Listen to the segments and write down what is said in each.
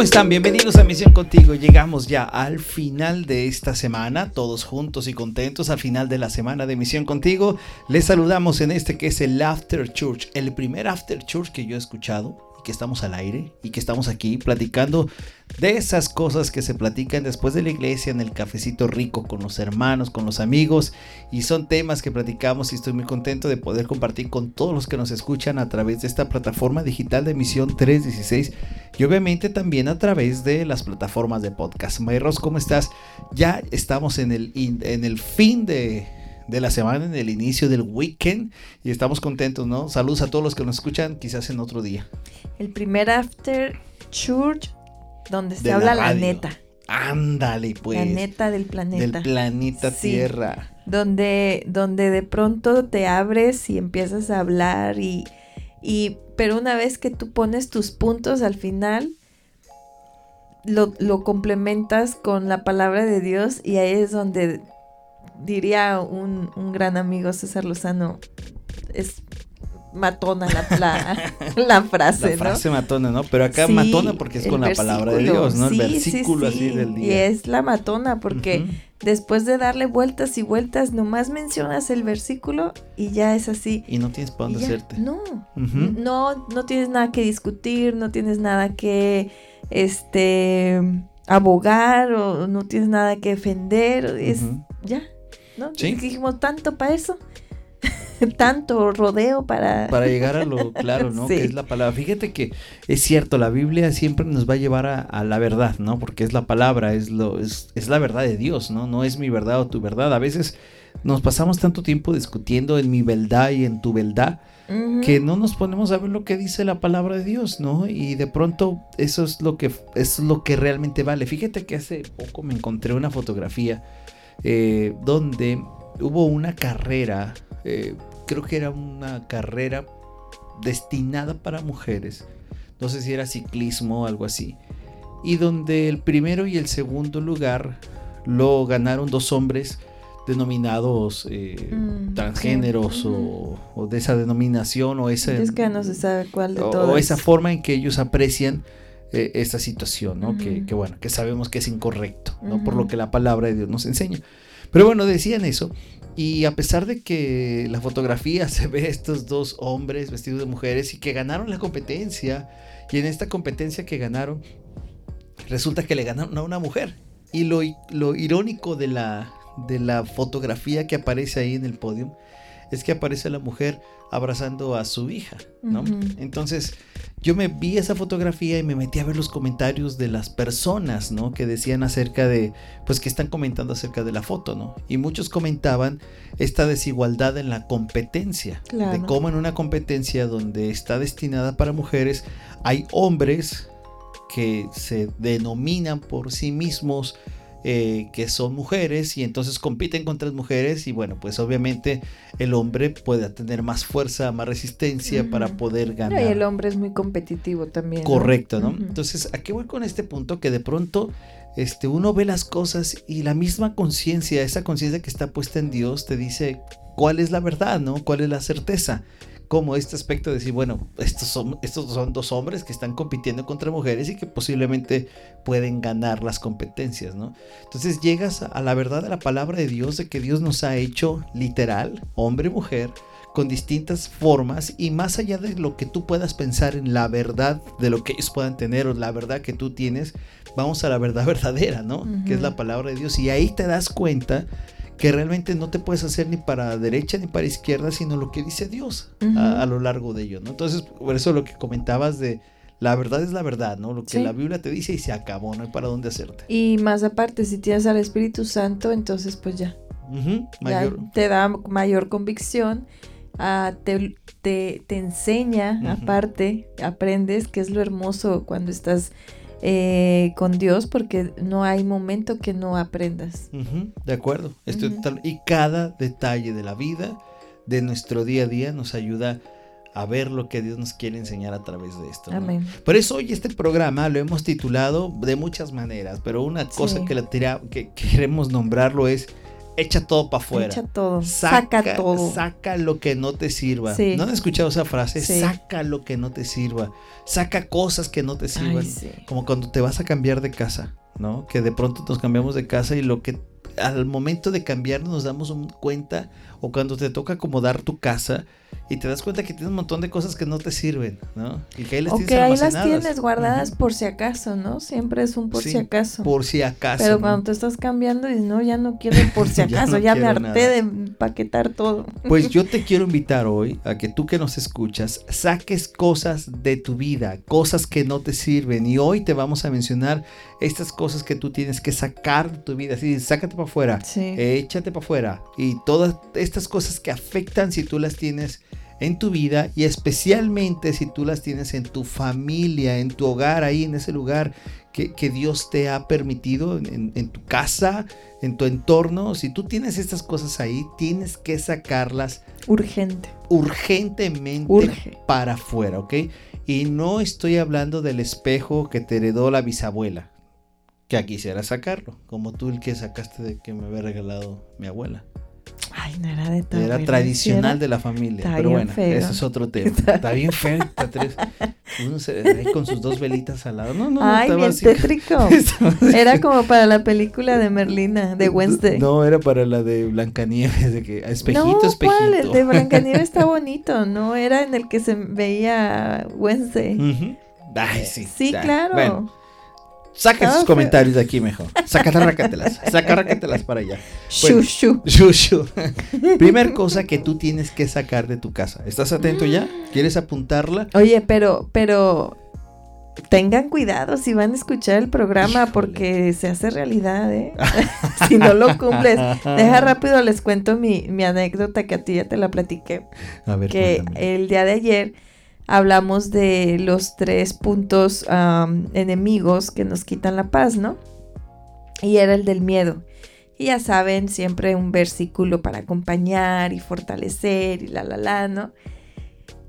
¿Cómo están? Bienvenidos a Misión Contigo. Llegamos ya al final de esta semana, todos juntos y contentos al final de la semana de Misión Contigo. Les saludamos en este que es el After Church, el primer After Church que yo he escuchado que estamos al aire y que estamos aquí platicando de esas cosas que se platican después de la iglesia en el cafecito rico con los hermanos, con los amigos y son temas que platicamos y estoy muy contento de poder compartir con todos los que nos escuchan a través de esta plataforma digital de emisión 316 y obviamente también a través de las plataformas de podcast. Mayros, ¿cómo estás? Ya estamos en el, en el fin de de la semana, en el inicio del weekend. Y estamos contentos, ¿no? Saludos a todos los que nos escuchan, quizás en otro día. El primer After Church donde se habla la, neta. Ándale, pues. La neta del planeta. Del planeta Tierra. Donde, donde de pronto te abres y empiezas a hablar y, y pero una vez que tú pones tus puntos al final, lo, lo, complementas con la palabra de Dios y ahí es donde diría un, un gran amigo César Lozano, es matona la, la, frase, La frase matona, ¿no? Pero acá matona porque es con la palabra de Dios, ¿no? el versículo así del día. Y es la matona porque después de darle vueltas y vueltas, nomás mencionas el versículo y ya es así. Y no tienes para dónde hacerte. No, no, no tienes nada que discutir, no tienes nada que, este, abogar o no tienes nada que defender, es, ya, ¿no? Dijimos tanto para eso. tanto rodeo para... Para llegar a lo claro, ¿no? Que es la palabra. Fíjate que es cierto, la Biblia siempre nos va a llevar a, la verdad, ¿no? Porque es la palabra, es, lo, es, es, la verdad de Dios, ¿no? No es mi verdad o tu verdad. A veces nos pasamos tanto tiempo discutiendo en mi verdad y en tu verdad que no nos ponemos a ver lo que dice la palabra de Dios, ¿no? Y de pronto eso es lo que, eso es lo que realmente vale. Fíjate que hace poco me encontré una fotografía eh, donde hubo una carrera, eh, creo que era una carrera destinada para mujeres, no sé si era ciclismo o algo así, y donde el primero y el segundo lugar lo ganaron dos hombres denominados eh, mm, transgéneros o, de esa denominación o esa es que no se sabe cuál de o, esa forma en que ellos aprecian eh, esta situación, ¿no? que, bueno, que sabemos que es incorrecto, ¿no? Por lo que la palabra de Dios nos enseña. Pero bueno, decían eso. Y a pesar de que la fotografía se ve estos dos hombres vestidos de mujeres y que ganaron la competencia, y en esta competencia que ganaron, resulta que le ganaron a una mujer. Y lo, lo irónico de la, de la fotografía que aparece ahí en el podio es que aparece la mujer abrazando a su hija, ¿no? Entonces, yo me vi esa fotografía y me metí a ver los comentarios de las personas, ¿no? Que decían acerca de, pues que están comentando acerca de la foto, ¿no? Y muchos comentaban esta desigualdad en la competencia, de cómo en una competencia donde está destinada para mujeres, hay hombres que se denominan por sí mismos eh, que son mujeres y entonces compiten contra las mujeres y bueno, pues obviamente el hombre puede tener más fuerza, más resistencia para poder ganar. Y el hombre es muy competitivo también. Correcto, ¿no? Entonces, ¿a qué voy con este punto? Que de pronto este, uno ve las cosas y la misma conciencia, esa conciencia que está puesta en Dios, te dice cuál es la verdad, ¿no? ¿Cuál es la certeza? Como este aspecto de decir, bueno, estos son, estos son dos hombres que están compitiendo contra mujeres y que posiblemente pueden ganar las competencias, ¿no? Entonces llegas a la verdad de la palabra de Dios, de que Dios nos ha hecho literal, hombre y mujer, con distintas formas y más allá de lo que tú puedas pensar en la verdad de lo que ellos puedan tener o la verdad que tú tienes, vamos a la verdad verdadera, ¿no? Que es la palabra de Dios. Y ahí te das cuenta que realmente no te puedes hacer ni para derecha ni para izquierda, sino lo que dice Dios a, lo largo de ello, ¿no? Entonces, por eso lo que comentabas de la verdad es la verdad, ¿no? Lo que la Biblia te dice y se acabó, no hay para dónde hacerte. Y más aparte, si tienes al Espíritu Santo, entonces pues ya. te da mayor convicción, ah, te, te, enseña, aparte, aprendes, que es lo hermoso cuando estás eh, con Dios porque no hay momento que no aprendas. de acuerdo. y cada detalle de la vida, de nuestro día a día, nos ayuda a ver lo que Dios nos quiere enseñar a través de esto. ¿no? Amén. Por eso hoy este programa lo hemos titulado de muchas maneras, pero una cosa Sí. que, la tira- que queremos nombrarlo es echa todo para afuera. Echa todo. Saca, todo. Saca lo que no te sirva. Sí. ¿No han escuchado esa frase? Sí. Saca lo que no te sirva. Saca cosas que no te sirvan. Ay, sí. Como cuando te vas a cambiar de casa, ¿no? Que de pronto nos cambiamos de casa y lo que al momento de cambiar nos damos un- cuenta o cuando te toca acomodar tu casa y te das cuenta que tienes un montón de cosas que no te sirven, ¿no? Y que ahí las O tienes que ahí las almacenadas. tienes guardadas por si acaso, ¿no? Siempre es un por Sí, si acaso. Por si acaso. Pero ¿no? cuando te estás cambiando y no, ya no quiero por si Ya acaso, no ya, me harté nada. de empaquetar todo. Pues yo te quiero invitar hoy a que tú que nos escuchas saques cosas de tu vida, cosas que no te sirven. Y hoy te vamos a mencionar estas cosas que tú tienes que sacar de tu vida. Así, sácate para afuera, Sí. échate para afuera. Y todas estas cosas que afectan si tú las tienes en tu vida y especialmente si tú las tienes en tu familia, en tu hogar, ahí en ese lugar que, que Dios te ha permitido, en, en tu casa, en tu entorno. Si tú tienes estas cosas ahí, tienes que sacarlas Urgente. urgentemente Urge. para afuera, ¿ok? Y no estoy hablando del espejo que te heredó la bisabuela, que quisiera sacarlo, como tú el que sacaste de que me había regalado mi abuela. Ay, no era de tan Era tradicional ¿sí de la familia, Está pero bueno, feo. ese es otro tema. Está bien feo, está tres- uno se- ahí con sus dos velitas al lado. No, no, no, Ay, estaba bien así. tétrico. Era como para la película de Merlina, de Wednesday. No, era para la de Blancanieves, de que espejito, No, espejito. ¿cuál? El de Blancanieves está bonito, no era en el que se veía Wednesday. Ujú. Ay, sí. Claro. Bueno, saca sus comentarios de aquí mejor. Sacarrácatelas, sacarrácatelas para allá. Bueno. shu. Shu, shu. Primer cosa que tú tienes que sacar de tu casa. ¿Estás atento ya? ¿Quieres apuntarla? Oye, pero, pero tengan cuidado si van a escuchar el programa Híjole. porque se hace realidad, ¿eh? si no lo cumples. Deja rápido, les cuento mi, mi anécdota que a ti ya te la platiqué. A ver, que cuéntame. el día de ayer hablamos de los tres puntos enemigos que nos quitan la paz, ¿no? Y era el del miedo. Y ya saben, siempre un versículo para acompañar y fortalecer y la, la, la, ¿no?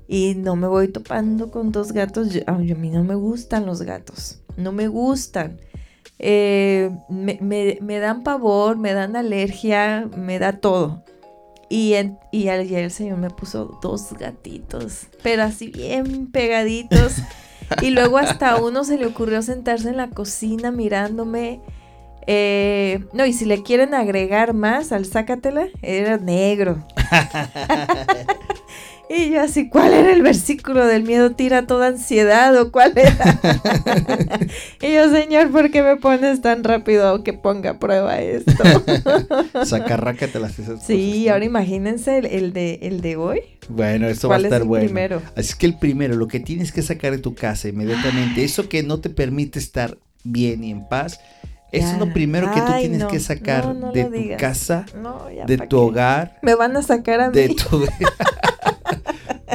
Y no me voy topando con dos gatos. Yo- a mí no me gustan los gatos. No me gustan. Eh, me, me- me dan pavor, me dan alergia, me da todo. Y, y ayer el señor me puso dos gatitos, pero así bien pegaditos. y luego hasta uno se le ocurrió sentarse en la cocina mirándome. Eh, no, y si le quieren agregar más al sácatela, era negro. y yo así, ¿cuál era el versículo del miedo tira toda ansiedad o cuál era? y yo, señor, ¿por qué me pones tan rápido que ponga a prueba esto? Sacarrácatelas esas Sí, cosas, ¿no? ahora imagínense el, el de, el de hoy. Bueno, esto va a ¿Cuál es estar el bueno. primero? Así que el primero, lo que tienes que sacar de tu casa inmediatamente, eso que no te permite estar bien y en paz, eso es lo primero que tú Ay, tienes no, que sacar no, no de tu digas. casa, de tu qué. hogar, Me van a sacar a mí. de tu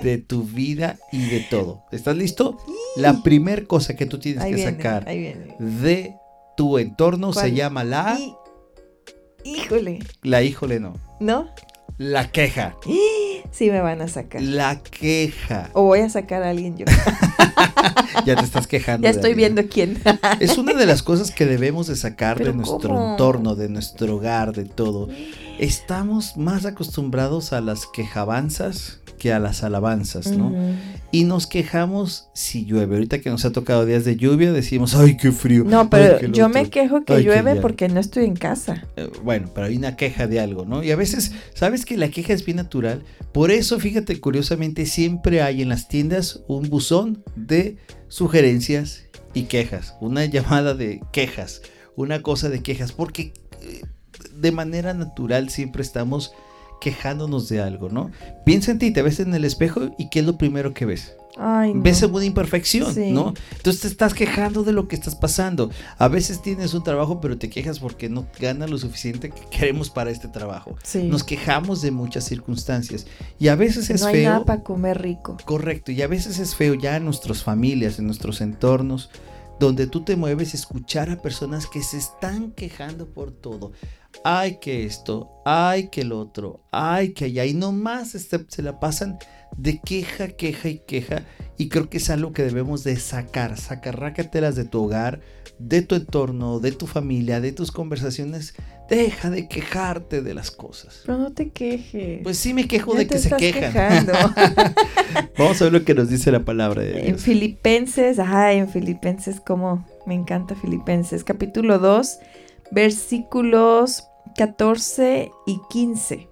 de tu vida y de todo. ¿Estás listo? La primer cosa que tú tienes ahí que viene, sacar de tu entorno se llama la híjole, la híjole no, ¿no? la queja, Sí me van a sacar. la queja. O voy a sacar a alguien yo. Ya te estás quejando. ya estoy alguien. viendo quién. Es una de las cosas que debemos de sacar de nuestro ¿cómo? entorno, de nuestro hogar, de todo. Estamos más acostumbrados a las quejabanzas que a las alabanzas, ¿no? Y nos quejamos si llueve. Ahorita que nos ha tocado días de lluvia, decimos, ay, qué frío. No, pero yo me otro". quejo que Ay, llueve porque no estoy en casa. Eh, Bueno, pero hay una queja de algo, ¿no? Y a veces, ¿sabes que la queja es bien natural? Por eso, fíjate, curiosamente, siempre hay en las tiendas un buzón de sugerencias y quejas. Una llamada de quejas, una cosa de quejas, porque eh, de manera natural siempre estamos quejándonos de algo, ¿no? Piensa en ti, te ves en el espejo y ¿qué es lo primero que ves? Ay, no. ves alguna imperfección, Sí. ¿no? Entonces te estás quejando de lo que estás pasando. A veces tienes un trabajo, pero te quejas porque no ganas lo suficiente que queremos para este trabajo. Sí. Nos quejamos de muchas circunstancias y a veces es no hay feo. nada para comer rico. Correcto, y a veces es feo ya en nuestras familias, en nuestros entornos, donde tú te mueves, escuchar a personas que se están quejando por todo. Ay que esto, ay que el otro, ay que allá. Y nomás este, se la pasan de queja, queja y queja. Y creo que es algo que debemos de sacar. Sacarrácatelas de tu hogar, de tu entorno, de tu familia, de tus conversaciones. Deja de quejarte de las cosas. Pero no te quejes. Pues sí me quejo de que se quejan. Vamos a ver lo que nos dice la palabra de Dios. En Filipenses, ajá, en Filipenses, como me encanta Filipenses, capítulo 2, versículos 14 y 15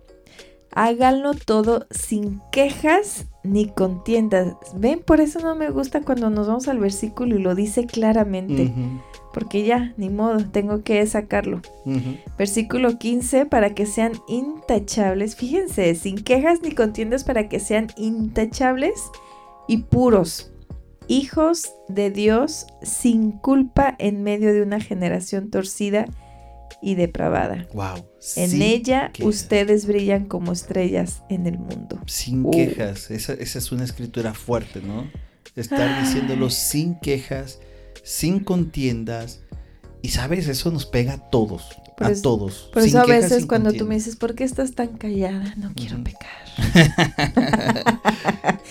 háganlo todo sin quejas ni contiendas. Ven, por eso no me gusta cuando nos vamos al versículo y lo dice claramente. Porque ya, ni modo, tengo que sacarlo. Versículo 15, para que sean intachables. Fíjense, sin quejas ni contiendas para que sean intachables y puros. Hijos de Dios sin culpa en medio de una generación torcida y depravada. Wow. En ella ustedes brillan como estrellas en el mundo. Sin quejas. Esa, es una escritura fuerte, ¿no? Estar diciéndolo sin quejas, sin contiendas. Y sabes, eso nos pega a todos. a todos. Por eso a veces cuando tú me dices, ¿por qué estás tan callada? No quiero pecar.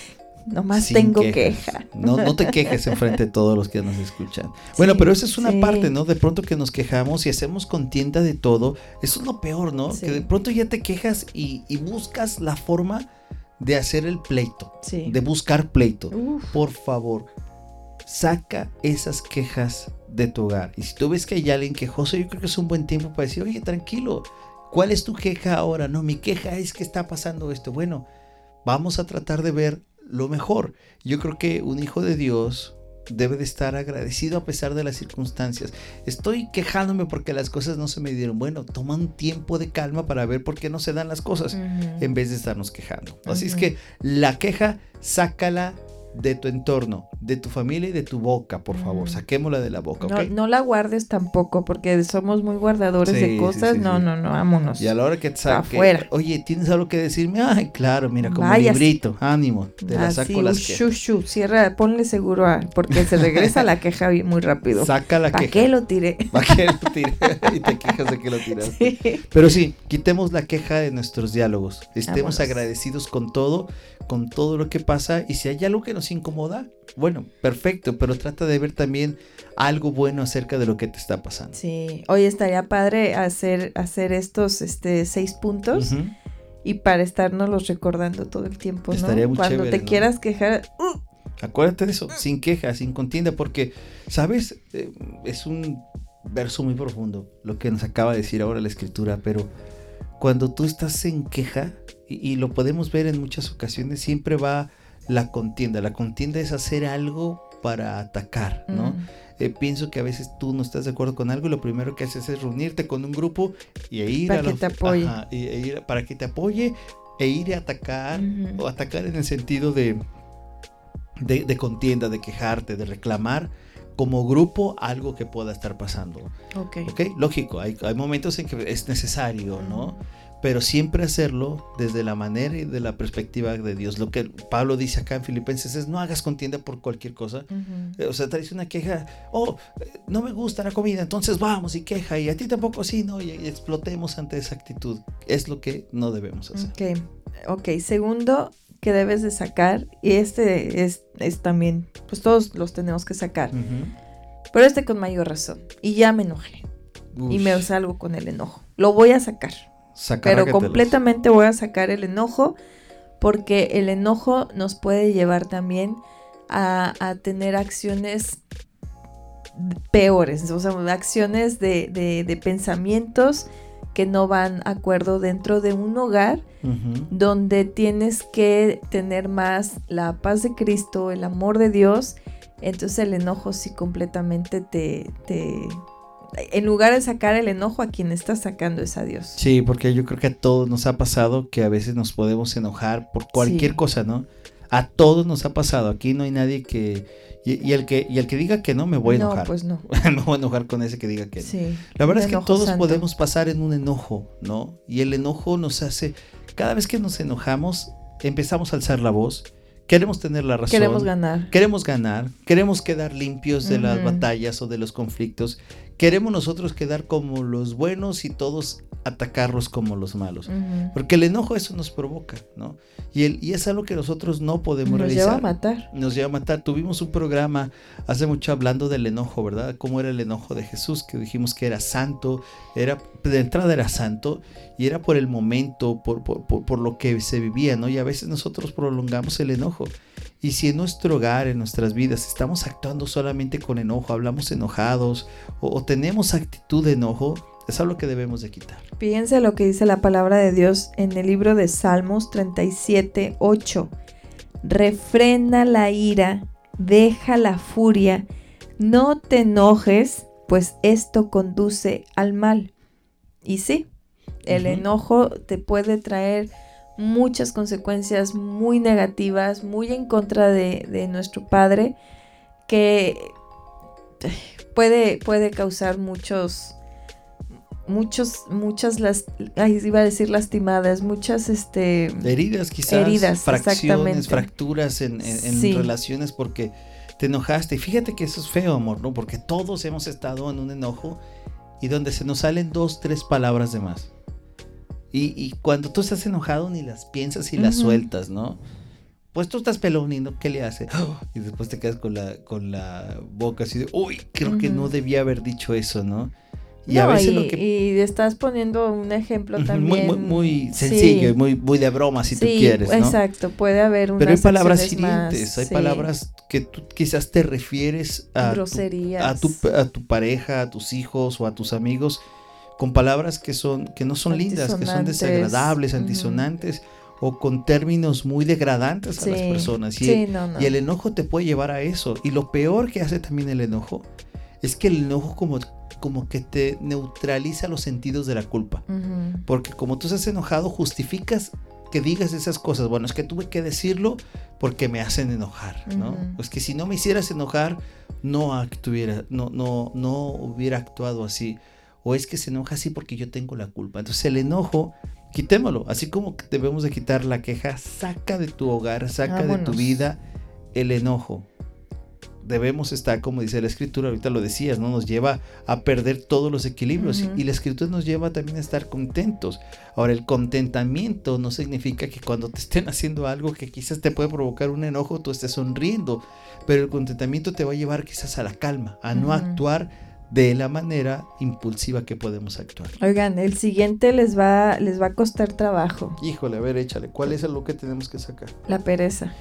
Nomás tengo queja. No, no te quejes enfrente de todos los que nos escuchan. Bueno, pero esa es una parte, ¿no? De pronto que nos quejamos y hacemos contienda de todo. Eso es lo peor, ¿no? Que de pronto ya te quejas y, buscas la forma de hacer el pleito. De buscar pleito. Por favor, saca esas quejas de tu hogar. Y si tú ves que hay alguien quejoso, yo creo que es un buen tiempo para decir, oye, tranquilo, ¿cuál es tu queja ahora? No, mi queja es que está pasando esto. Bueno, vamos a tratar de ver lo mejor. Yo creo que un hijo de Dios debe de estar agradecido a pesar de las circunstancias. Estoy quejándome porque las cosas no se me dieron. Bueno, toma un tiempo de calma para ver por qué no se dan las cosas en vez de estarnos quejando. Así es que la queja, sácala de tu entorno, de tu familia y de tu boca, por favor. Saquémosla de la boca. No, no la guardes tampoco, porque somos muy guardadores de cosas. no, no, no, vámonos. Y a la hora que te saque, afuera. oye, ¿tienes algo que decirme? Ay, claro, mira, como librito, ánimo, te la saco las shu, cierra, ponle seguro a, porque se regresa la queja muy rápido. Saca la queja. ¿Para qué lo tiré? ¿Para qué lo tiré? y te quejas de que lo tiraste. Pero sí, quitemos la queja de nuestros diálogos. Estemos agradecidos con todo, con todo lo que pasa, y si hay algo que nos incomoda, bueno, perfecto, pero trata de ver también algo bueno acerca de lo que te está pasando. Sí, hoy estaría padre hacer, hacer estos este, seis puntos. Y para estarnos los recordando todo el tiempo, ¿no? Estaría muy Cuando te quieras quejar, ¡uh! Acuérdate de eso, sin queja, sin contienda, porque, ¿sabes? Eh, es un verso muy profundo lo que nos acaba de decir ahora la escritura, pero cuando tú estás en queja, y lo podemos ver en muchas ocasiones, siempre va la contienda. La contienda es hacer algo para atacar, ¿no? Mm. Eh, pienso que a veces tú no estás de acuerdo con algo y lo primero que haces es reunirte con un grupo y ir para que te apoye. y, para que te apoye e ir a atacar o atacar en el sentido de, de, contienda, de quejarte, de reclamar como grupo algo que pueda estar pasando. Ok. okay? Lógico, hay, hay momentos en que es necesario, ¿no? Pero siempre hacerlo desde la manera y de la perspectiva de Dios. Lo que Pablo dice acá en Filipenses es no hagas contienda por cualquier cosa. O sea, traes una queja, oh, no me gusta la comida, entonces vamos y queja, y a ti tampoco sí, ¿no? Y, explotemos ante esa actitud. Es lo que no debemos hacer. Ok, ok. Segundo que debes de sacar, y este es, es también, pues todos los tenemos que sacar, pero este con mayor razón. Y ya me enojé. Y me salgo con el enojo. Lo voy a sacar pero completamente voy a sacar el enojo porque el enojo nos puede llevar también a, tener acciones peores, o sea, acciones de, pensamientos que no van a acuerdo dentro de un hogar donde tienes que tener más la paz de Cristo, el amor de Dios. Entonces el enojo sí completamente te, en lugar de sacar el enojo, a quien está sacando es a Dios. Sí, porque yo creo que a todos nos ha pasado que a veces nos podemos enojar por cualquier cosa, ¿no? A todos nos ha pasado. Aquí no hay nadie que y, el que y el que diga que no me voy a enojar. No, pues no. me voy a enojar con ese que diga que no. La verdad es que todos podemos pasar en un enojo, ¿no? Y el enojo nos hace cada vez que nos enojamos empezamos a alzar la voz queremos tener la razón. Queremos ganar. Queremos ganar, queremos quedar limpios de las batallas o de los conflictos. Queremos nosotros quedar como los buenos y todos atacarlos como los malos. Porque el enojo eso nos provoca, ¿no? Y, el, y es algo que nosotros no podemos realizar. Nos lleva a matar. Nos lleva a matar. Tuvimos un programa hace mucho hablando del enojo, ¿verdad? Cómo era el enojo de Jesús, que dijimos que era santo, era de entrada era santo y era por el momento, por, por, por, lo que se vivía, ¿no? Y a veces nosotros prolongamos el enojo. Y si en nuestro hogar, en nuestras vidas, estamos actuando solamente con enojo, hablamos enojados o, o tenemos actitud de enojo, es algo que debemos de quitar. Fíjense lo que dice la palabra de Dios en el libro de Salmos 37, 8. Refrena la ira, deja la furia, no te enojes, pues esto conduce al mal. Y sí, el enojo te puede traer muchas consecuencias muy negativas, muy en contra de, de nuestro Padre, que puede, puede causar muchos muchos, muchas las, iba a decir lastimadas, muchas este heridas quizás, heridas, fracciones, fracturas en, relaciones porque te enojaste. Y fíjate que eso es feo, amor, ¿no? Porque todos hemos estado en un enojo y donde se nos salen dos, tres palabras de más. Y, cuando tú estás enojado ni las piensas y las sueltas, ¿no? Pues tú estás peloniendo, ¿qué le hace? Y después te quedas con la, con la boca así de, uy, creo que no debía haber dicho eso, ¿no? Y a veces lo que... y estás poniendo un ejemplo también. Muy, muy, sencillo, muy, muy de broma si tú quieres. ¿no? Exacto, puede haber unas Pero hay palabras hirientes, hay palabras que tú quizás te refieres a Groserías. Tu, a, tu, a tu pareja, a tus hijos o a tus amigos con palabras que son que no son lindas, que son desagradables, antisonantes o con términos muy degradantes a las personas. Y, y el enojo te puede llevar a eso. Y lo peor que hace también el enojo es que el enojo como como que te neutraliza los sentidos de la culpa. Porque como tú estás enojado, justificas que digas esas cosas. Bueno, es que tuve que decirlo porque me hacen enojar, ¿no? Pues que si no me hicieras enojar, no no, no, no hubiera actuado así. O es que se enoja así porque yo tengo la culpa. Entonces el enojo, quitémoslo. Así como debemos de quitar la queja, saca de tu hogar, saca de tu vida el enojo debemos estar, como dice la escritura, ahorita lo decías, ¿no? Nos lleva a perder todos los equilibrios y la escritura nos lleva también a estar contentos. Ahora, el contentamiento no significa que cuando te estén haciendo algo que quizás te puede provocar un enojo, tú estés sonriendo, pero el contentamiento te va a llevar quizás a la calma, a no actuar de la manera impulsiva que podemos actuar. Oigan, el siguiente les va, les va a costar trabajo. Híjole, a ver, échale, ¿cuál es lo que tenemos que sacar? La pereza.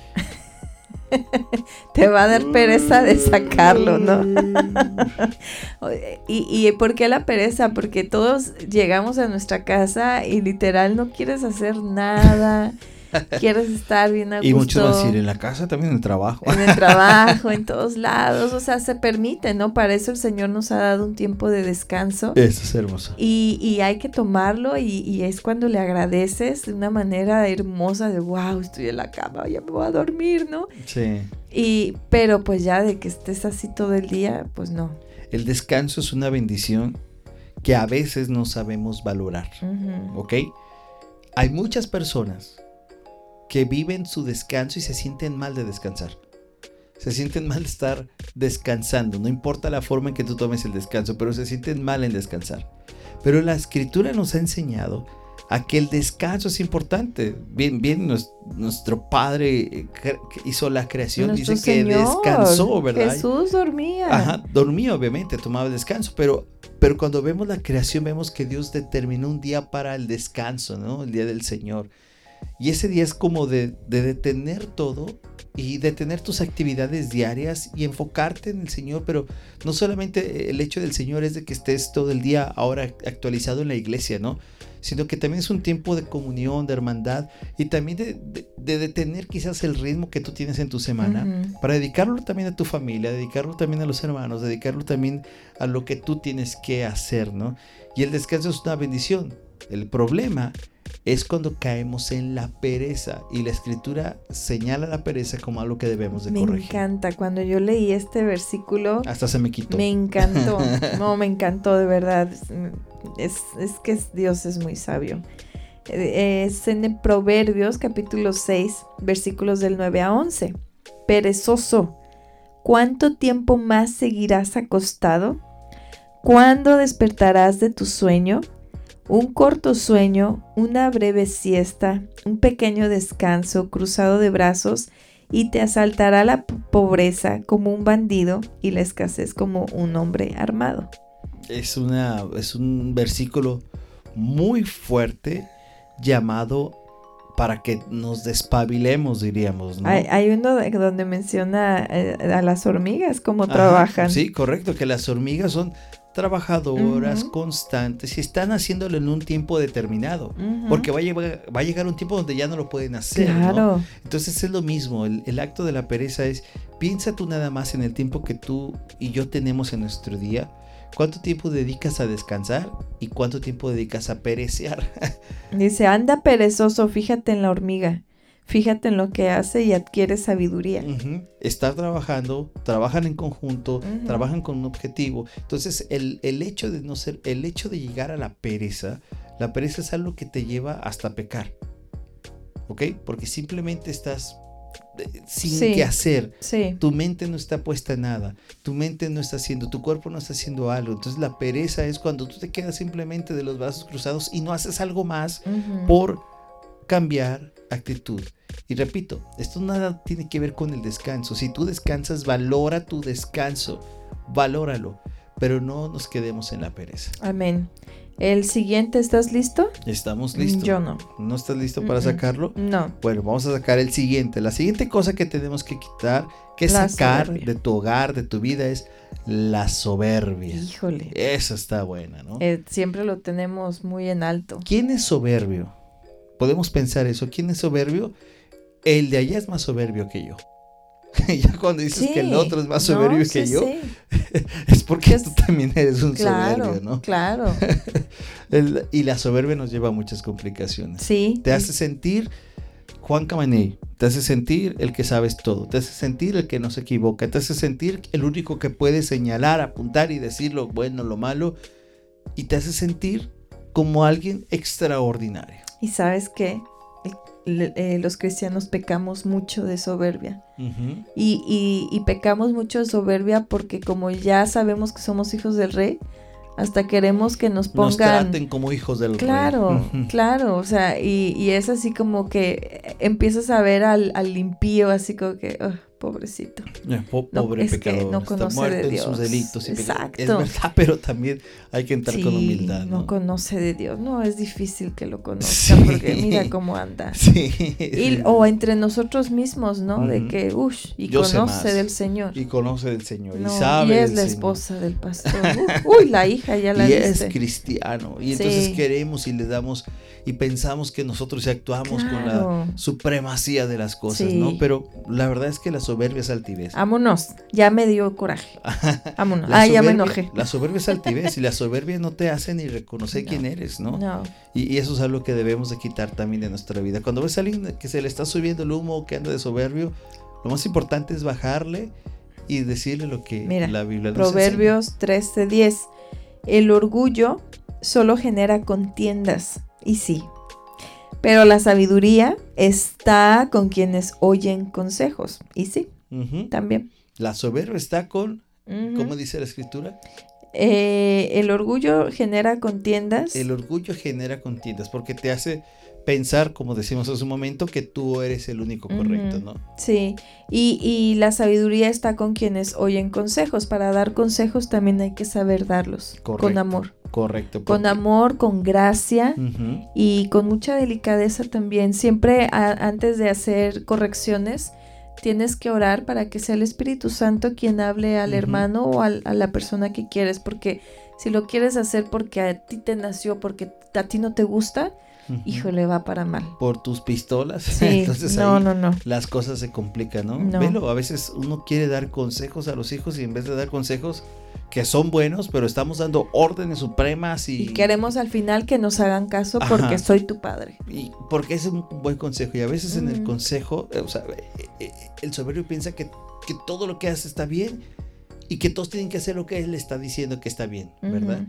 te va a dar pereza de sacarlo, ¿no? y, ¿Y por qué la pereza? Porque todos llegamos a nuestra casa y literal no quieres hacer nada. quieres estar bien a gusto. Y muchos van a decir, en la casa, también en el trabajo. En el trabajo, en todos lados, o sea, se permite, ¿no? Para eso el Señor nos ha dado un tiempo de descanso. Eso es hermoso. Y, y hay que tomarlo y, y, es cuando le agradeces de una manera hermosa de, wow, estoy en la cama, ya me voy a dormir, ¿no? Sí. Y, pero pues ya de que estés así todo el día, pues no. El descanso es una bendición que a veces no sabemos valorar, ¿ok? Hay muchas personas que viven su descanso y se sienten mal de descansar. Se sienten mal de estar descansando. No importa la forma en que tú tomes el descanso, pero se sienten mal en descansar. Pero la escritura nos ha enseñado a que el descanso es importante. Bien, bien, nuestro Padre eh, hizo la creación, dice que descansó, ¿verdad? Jesús dormía. Ajá, dormía obviamente, tomaba descanso, pero, pero cuando vemos la creación vemos que Dios determinó un día para el descanso, ¿no? El día del Señor. Y ese día es como de, detener todo y detener tus actividades diarias y enfocarte en el Señor, pero no solamente el hecho del Señor es de que estés todo el día ahora actualizado en la iglesia, ¿no? Sino que también es un tiempo de comunión, de hermandad y también de, detener quizás el ritmo que tú tienes en tu semana para dedicarlo también a tu familia, dedicarlo también a los hermanos, dedicarlo también a lo que tú tienes que hacer, ¿no? Y el descanso es una bendición. El problema es cuando caemos en la pereza y la escritura señala la pereza como algo que debemos de corregir. Me encanta, cuando yo leí este versículo... Hasta se me quitó. Me encantó, no, me encantó de verdad. Es, es que Dios es muy sabio. Eh, es en Proverbios capítulo 6, versículos del 9 a 11. Perezoso, ¿cuánto tiempo más seguirás acostado? ¿Cuándo despertarás de tu sueño? Un corto sueño, una breve siesta, un pequeño descanso cruzado de brazos y te asaltará la pobreza como un bandido y la escasez como un hombre armado. Es, una, es un versículo muy fuerte llamado para que nos despabilemos, diríamos. ¿no? Hay, uno donde menciona eh, a las hormigas, cómo trabajan. Sí, correcto, que las hormigas son trabajadoras, constantes, y están haciéndolo en un tiempo determinado, porque va a, llegar, va a, llegar, un tiempo donde ya no lo pueden hacer. Claro. Entonces es lo mismo, el, el, acto de la pereza es, piensa tú nada más en el tiempo que tú y yo tenemos en nuestro día, cuánto tiempo dedicas a descansar y cuánto tiempo dedicas a perecear. Dice, anda perezoso, fíjate en la hormiga fíjate en lo que hace y adquiere sabiduría. Estar trabajando, trabajan en conjunto, trabajan con un objetivo. Entonces, el, hecho de no ser, el hecho de llegar a la pereza, la pereza es algo que te lleva hasta pecar. ¿Ok? Porque simplemente estás eh, sin qué hacer. Tu mente no está puesta en nada. Tu mente no está haciendo, tu cuerpo no está haciendo algo. Entonces la pereza es cuando tú te quedas simplemente de los brazos cruzados y no haces algo más por cambiar actitud. Y repito, esto nada tiene que ver con el descanso. Si tú descansas, valora tu descanso, valóralo, pero no nos quedemos en la pereza. Amén. El siguiente, ¿estás listo? Estamos listos. Yo no. ¿No estás listo para sacarlo? No. Bueno, vamos a sacar el siguiente. La siguiente cosa que tenemos que quitar, que sacar de tu hogar, de tu vida, es la soberbia. Híjole. Esa está buena, ¿no? Eh, siempre lo tenemos muy en alto. ¿Quién es soberbio? Podemos pensar eso. ¿Quién es soberbio? El de allá es más soberbio que yo. ya cuando dices que el otro es más soberbio que yo, es porque tú también eres un soberbio, ¿no? Claro. y la soberbia nos lleva a muchas complicaciones. Sí. Te hace sentir Juan Camaney, te hace sentir el que sabes todo, te hace sentir el que no se equivoca, te hace sentir el único que puede señalar, apuntar y decir lo bueno, lo malo, y te hace sentir como alguien extraordinario. Y sabes que eh, los cristianos pecamos mucho de soberbia. y, pecamos mucho de soberbia porque como ya sabemos que somos hijos del rey, hasta queremos que nos pongan... Nos traten como hijos del rey. Claro, claro, o sea, y, es así como que empiezas a ver al, al impío así como que pobrecito. pobre pecador. no conoce de Dios. sus delitos. Exacto. Es verdad, pero también hay que entrar con humildad. ¿no? conoce de Dios. No, es difícil que lo conozca porque mira cómo anda. Sí. o entre nosotros mismos, ¿no? De que, uff, y conoce del Señor. Y conoce del Señor. y sabe. Y es la esposa del pastor. uy, la hija ya la Y es cristiano. Y entonces queremos y le damos y pensamos que nosotros ya actuamos con la supremacía de las cosas, ¿no? Pero la verdad es que la soberbia es altivez. Vámonos, ya me dio coraje. Vámonos. ah, ya me enojé. La soberbia es altivez y la soberbia no te hace ni reconocer quién eres, ¿no? No. Y, eso es algo que debemos de quitar también de nuestra vida. Cuando ves a alguien que se le está subiendo el humo, que anda de soberbio, lo más importante es bajarle y decirle lo que la Biblia nos Proverbios 13:10. El orgullo solo genera contiendas. Y sí, pero la sabiduría está con quienes oyen consejos. Y sí, también. La soberbia está con, ¿cómo dice la escritura? Eh, el orgullo genera contiendas. El orgullo genera contiendas porque te hace pensar, como decimos hace un momento, que tú eres el único correcto, ¿no? Sí, y, y, la sabiduría está con quienes oyen consejos. Para dar consejos también hay que saber darlos con amor. Correcto. Con amor, con gracia y con mucha delicadeza también. Siempre antes de hacer correcciones, tienes que orar para que sea el Espíritu Santo quien hable al hermano o a la persona que quieres, porque si lo quieres hacer porque a ti te nació, porque a ti no te gusta, híjole, va para mal. Por tus pistolas. Sí, Entonces no, no, no. Las cosas se complican, ¿no? no. Velo, a veces uno quiere dar consejos a los hijos y en vez de dar consejos, que son buenos, pero estamos dando órdenes supremas y... y queremos al final que nos hagan caso porque soy tu padre. Y porque es un buen consejo. Y a veces en el consejo, eh, o sea, eh, eh, el soberbio piensa que, que, todo lo que hace está bien y que todos tienen que hacer lo que él está diciendo que está bien, ¿verdad?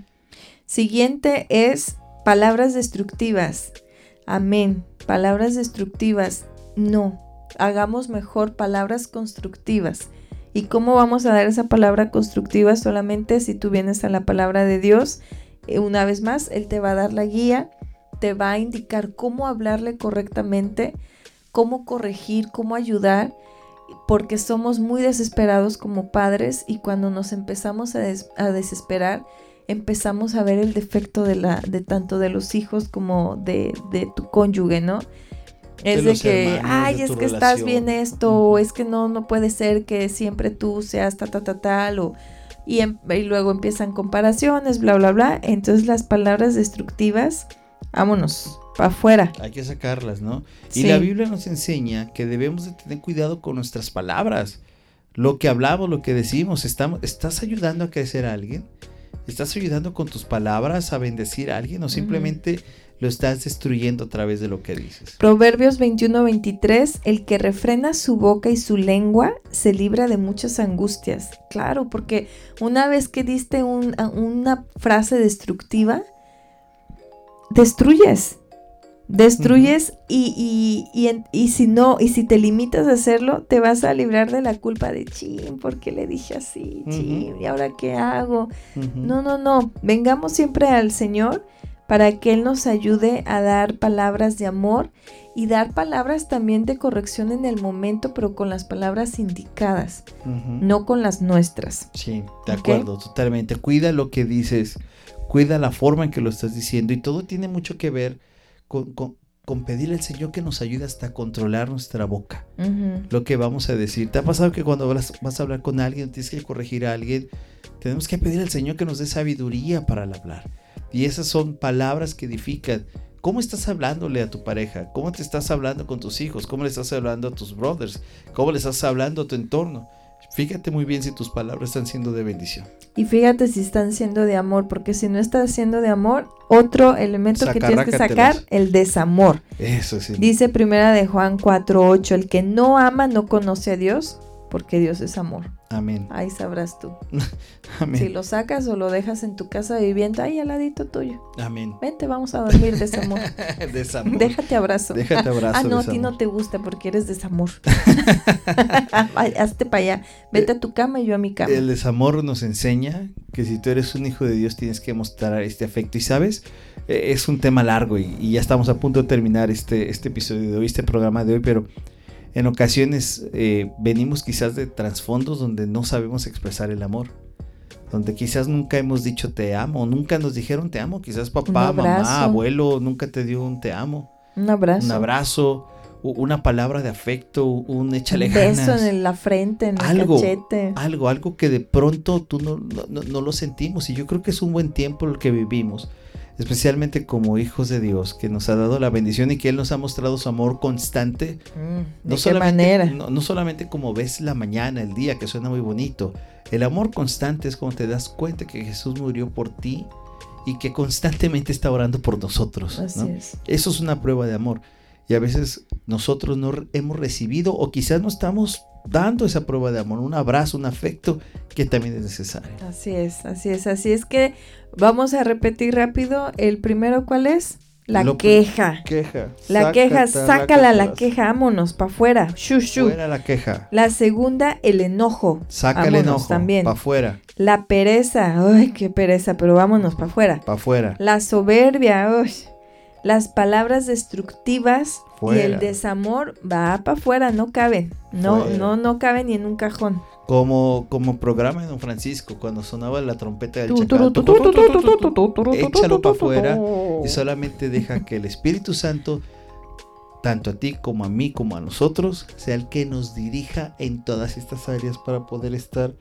Siguiente es palabras destructivas. Amén. Palabras destructivas, no. Hagamos mejor palabras constructivas. ¿Y cómo vamos a dar esa palabra constructiva? Solamente si tú vienes a la palabra de Dios. Eh, una vez más, Él te va a dar la guía, te va a indicar cómo hablarle correctamente, cómo corregir, cómo ayudar, porque somos muy desesperados como padres y cuando nos empezamos a, desesperar, empezamos a ver el defecto de, la, de tanto de los hijos como de, de tu cónyuge, ¿no? Es de, que, ay, es que estás bien esto, o es que no, no puede ser que siempre tú seas ta, ta, ta, tal, o, y, em, y luego empiezan comparaciones, bla, bla, bla. Entonces las palabras destructivas, vámonos, para afuera. Hay que sacarlas, ¿no? Y la Biblia nos enseña que debemos de tener cuidado con nuestras palabras. Lo que hablamos, lo que decimos, estamos, ¿estás ayudando a crecer a alguien? ¿Estás ayudando con tus palabras a bendecir a alguien o simplemente lo estás destruyendo a través de lo que dices. Proverbios 21-23, el que refrena su boca y su lengua se libra de muchas angustias. Claro, porque una vez que diste una frase destructiva, destruyes. Destruyes y, y, si no, y si te limitas a hacerlo, te vas a librar de la culpa de chin, porque le dije así? Chin, ¿y ahora qué hago? No, no, no. Vengamos siempre al Señor para que Él nos ayude a dar palabras de amor y dar palabras también de corrección en el momento, pero con las palabras indicadas, no con las nuestras. Sí, de acuerdo, totalmente. Cuida lo que dices, cuida la forma en que lo estás diciendo y todo tiene mucho que ver con, con, pedirle al Señor que nos ayude hasta controlar nuestra boca, lo que vamos a decir. ¿Te ha pasado que cuando vas, vas a hablar con alguien, tienes que corregir a alguien, tenemos que pedir al Señor que nos dé sabiduría para hablar? Y esas son palabras que edifican. ¿Cómo estás hablándole a tu pareja? ¿Cómo te estás hablando con tus hijos? ¿Cómo le estás hablando a tus brothers? ¿Cómo le estás hablando a tu entorno? Fíjate muy bien si tus palabras están siendo de bendición. Y fíjate si están siendo de amor, porque si no estás siendo de amor, otro elemento que tienes que sacar, el desamor. Eso sí. Dice primera de Juan 4:8, el que no ama no conoce a Dios, porque Dios es amor. Amén. Ahí sabrás tú. Amén. Si lo sacas o lo dejas en tu casa viviendo, ahí al ladito tuyo. Amén. Vente, vamos a dormir, desamor. desamor. Déjate abrazo. Déjate abrazo. Ah, no, a ti no te gusta porque eres desamor. Hazte para allá. Vete a tu cama y yo a mi cama. El desamor nos enseña que si tú eres un hijo de Dios tienes que mostrar este afecto. Y sabes, e, es un tema largo y, y ya estamos a punto de terminar este, este episodio de hoy, este programa de hoy, pero en ocasiones eh, venimos quizás de trasfondos donde no sabemos expresar el amor. Donde quizás nunca hemos dicho te amo, nunca nos dijeron te amo. Quizás papá, mamá, abuelo nunca te dio un te amo. Un abrazo. Un abrazo, una palabra de afecto, un échale un beso en la frente, en el cachete. Algo, algo que de pronto tú no, no lo sentimos. Y yo creo que es un buen tiempo el que vivimos especialmente como hijos de Dios, que nos ha dado la bendición y que Él nos ha mostrado su amor constante. Mm, no solamente, manera? No, solamente como ves la mañana, el día, que suena muy bonito. El amor constante es cuando te das cuenta que Jesús murió por ti y que constantemente está orando por nosotros. Eso es una prueba de amor. Y a veces nosotros no hemos recibido o quizás no estamos dando esa prueba de amor, un abrazo, un afecto que también es necesario. Así es, así es, así es que vamos a repetir rápido. El primero, ¿cuál es? La queja. Queja. La queja, sácala la, queja, vámonos, para afuera. Shushu. Fuera la queja. La segunda, el enojo. Saca el enojo. También. Para afuera. La pereza. Ay, qué pereza, pero vámonos para afuera. Para afuera. La soberbia. Uy las palabras destructivas y el desamor va para afuera, no caben. No, no, no caben ni en un cajón. Como, como programa de Don Francisco, cuando sonaba la trompeta del chacal, échalo para afuera y solamente deja que el Espíritu Santo, tanto a ti como a mí como a nosotros, sea el que nos dirija en todas estas áreas para poder estar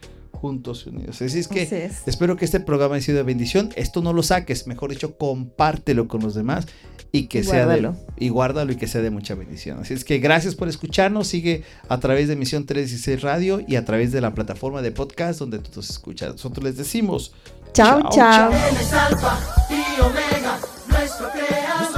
juntos y unidos. Así es que espero que este programa haya sido de bendición. Esto no lo saques, mejor dicho, compártelo con los demás y que sea de y guárdalo y que sea de mucha bendición. Así es que gracias por escucharnos. Sigue a través de Misión 316 Radio y a través de la plataforma de podcast donde tú nos escuchas. Nosotros les decimos chao, chao.